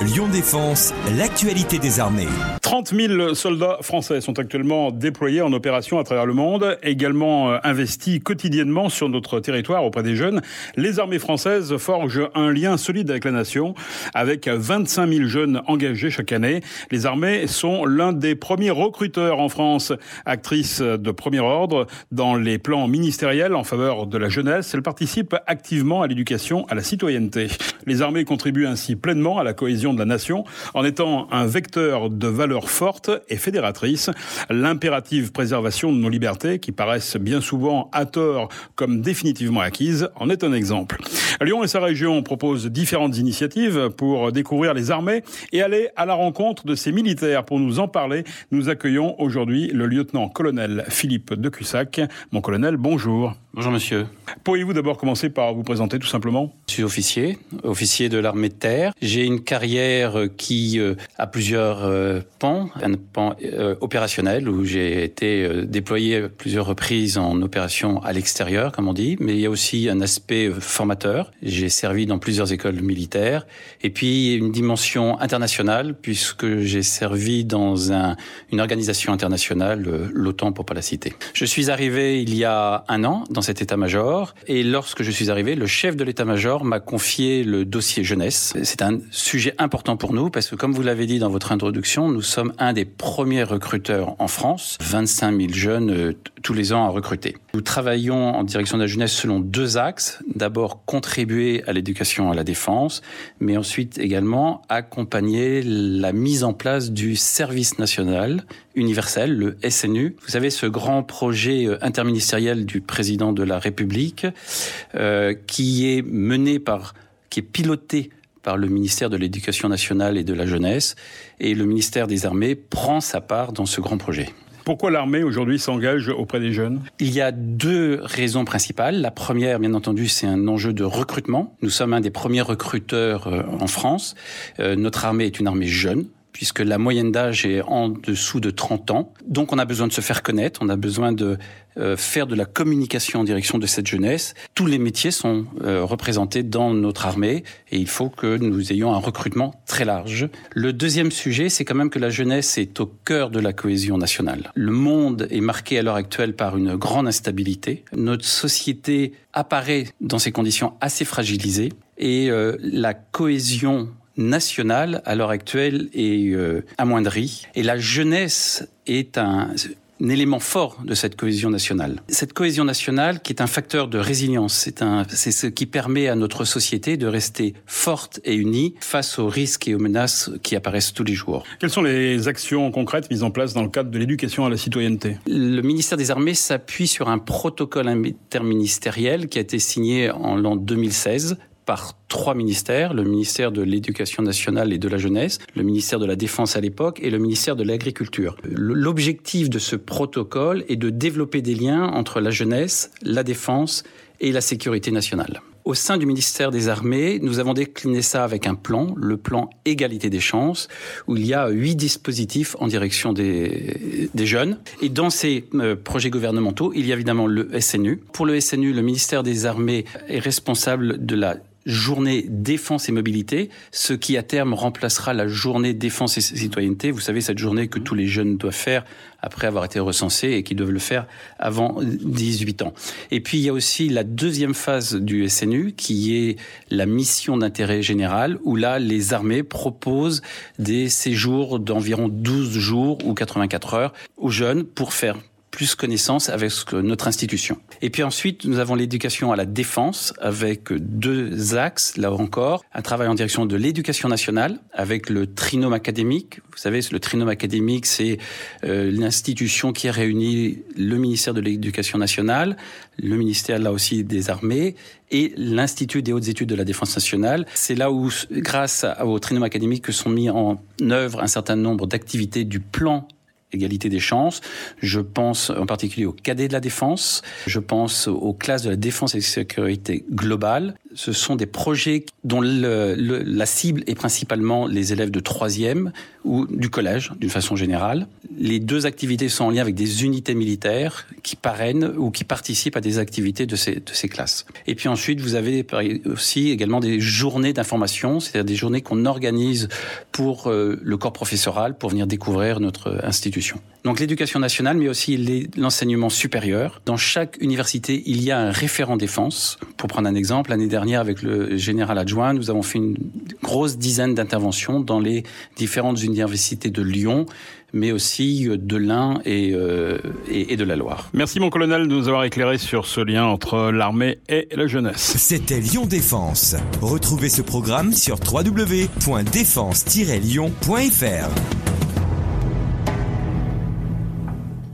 Lyon Défense, l'actualité des armées. 30 000 soldats français sont actuellement déployés en opération à travers le monde, également euh, investis quotidiennement sur notre territoire auprès des jeunes. Les armées françaises forgent un lien solide avec la nation, avec 25 000 jeunes engagés chaque année. Les armées sont l'un des premiers recruteurs en France, actrices de premier ordre dans les plans ministériels en faveur de la jeunesse. Elles participent activement à l'éducation, à la citoyenneté. Les armées contribuent ainsi pleinement à la cohésion de la nation en étant un vecteur de valeurs fortes et fédératrices. L'impérative préservation de nos libertés, qui paraissent bien souvent à tort comme définitivement acquises, en est un exemple. Lyon et sa région proposent différentes initiatives pour découvrir les armées et aller à la rencontre de ces militaires. Pour nous en parler, nous accueillons aujourd'hui le lieutenant-colonel Philippe de Cussac. Mon colonel, bonjour. Bonjour monsieur. Pourriez-vous d'abord commencer par vous présenter tout simplement? Je suis officier, officier de l'armée de terre. J'ai une carrière qui euh, a plusieurs euh, pans. Un pan euh, opérationnel où j'ai été déployé à plusieurs reprises en opération à l'extérieur, comme on dit, mais il y a aussi un aspect formateur. J'ai servi dans plusieurs écoles militaires. Et puis une dimension internationale, puisque j'ai servi dans un, une organisation internationale, l'OTAN pour pas la citer. Je suis arrivé il y a un an dans cet état-major. Et lorsque je suis arrivé, le chef de l'état-major m'a confié le dossier jeunesse. C'est un sujet important pour nous parce que, comme vous l'avez dit dans votre introduction, nous sommes un des premiers recruteurs en France. 25 000 jeunes euh, tous les ans à recruter. Nous travaillons en direction de la jeunesse selon deux axes. D'abord, contribuer à l'éducation à la défense, mais ensuite également accompagner la mise en place du service national universel, le SNU. Vous savez, ce grand projet euh, interministériel du président de la République, euh, qui est mené par, qui est piloté par le ministère de l'Éducation nationale et de la jeunesse, et le ministère des Armées prend sa part dans ce grand projet. Pourquoi l'armée aujourd'hui s'engage auprès des jeunes? Il y a deux raisons principales. La première, bien entendu, c'est un enjeu de recrutement. Nous sommes un des premiers recruteurs euh, en France. Euh, notre armée est une armée jeune puisque la moyenne d'âge est en dessous de 30 ans. Donc on a besoin de se faire connaître, on a besoin de euh, faire de la communication en direction de cette jeunesse. Tous les métiers sont euh, représentés dans notre armée et il faut que nous ayons un recrutement très large. Le deuxième sujet, c'est quand même que la jeunesse est au cœur de la cohésion nationale. Le monde est marqué à l'heure actuelle par une grande instabilité. Notre société apparaît dans ces conditions assez fragilisées et euh, la cohésion nationale à l'heure actuelle est euh, amoindrie et la jeunesse est un, élément fort de cette cohésion nationale. Cette cohésion nationale qui est un facteur de résilience, c'est un, c'est ce qui permet à notre société de rester forte et unie face aux risques et aux menaces qui apparaissent tous les jours. Quelles sont les actions concrètes mises en place dans le cadre de l'éducation à la citoyenneté? Le ministère des Armées s'appuie sur un protocole interministériel qui a été signé en l'an 2016 par trois ministères, le ministère de l'Éducation nationale et de la jeunesse, le ministère de la Défense à l'époque et le ministère de l'Agriculture. L'objectif de ce protocole est de développer des liens entre la jeunesse, la défense et la sécurité nationale. Au sein du ministère des Armées, nous avons décliné ça avec un plan, le plan égalité des chances, où il y a huit dispositifs en direction des, jeunes. Et dans ces euh, projets gouvernementaux, il y a évidemment le SNU. Pour le SNU, le ministère des Armées est responsable de la journée défense et mobilité, ce qui à terme remplacera la journée défense et citoyenneté. Vous savez, cette journée que tous les jeunes doivent faire après avoir été recensés et qui doivent le faire avant 18 ans. Et puis il y a aussi la deuxième phase du SNU qui est la mission d'intérêt général où là les armées proposent des séjours d'environ 12 jours ou 84 heures aux jeunes pour faire plus connaissance avec notre institution. Et puis ensuite, nous avons l'éducation à la défense avec deux axes, là encore, un travail en direction de l'éducation nationale avec le trinôme académique. Vous savez, le trinôme académique, c'est euh, l'institution qui réunit le ministère de l'Éducation nationale, le ministère là aussi des armées et l'Institut des hautes études de la défense nationale. C'est là où, grâce au trinôme académique, que sont mis en œuvre un certain nombre d'activités du plan égalité des chances. Je pense en particulier aux cadets de la défense. Je pense aux classes de la défense et de sécurité globale. Ce sont des projets dont la cible est principalement les élèves de troisième ou du collège, d'une façon générale. Les deux activités sont en lien avec des unités militaires qui parrainent ou qui participent à des activités de ces, de ces classes. Et puis ensuite, vous avez aussi également des journées d'information, c'est-à-dire des journées qu'on organise pour euh, le corps professoral pour venir découvrir notre institution. Donc l'éducation nationale, mais aussi l'enseignement supérieur. Dans chaque université, il y a un référent défense. Pour prendre un exemple, l'année dernière, avec le général adjoint, nous avons fait une grosse dizaine d'interventions dans les différentes universités de Lyon, mais aussi de l'Ain et, euh, et, et, de la Loire. Merci mon colonel de nous avoir éclairé sur ce lien entre l'armée et la jeunesse. C'était Lyon Défense. Retrouvez ce programme sur www.défense-lyon.fr.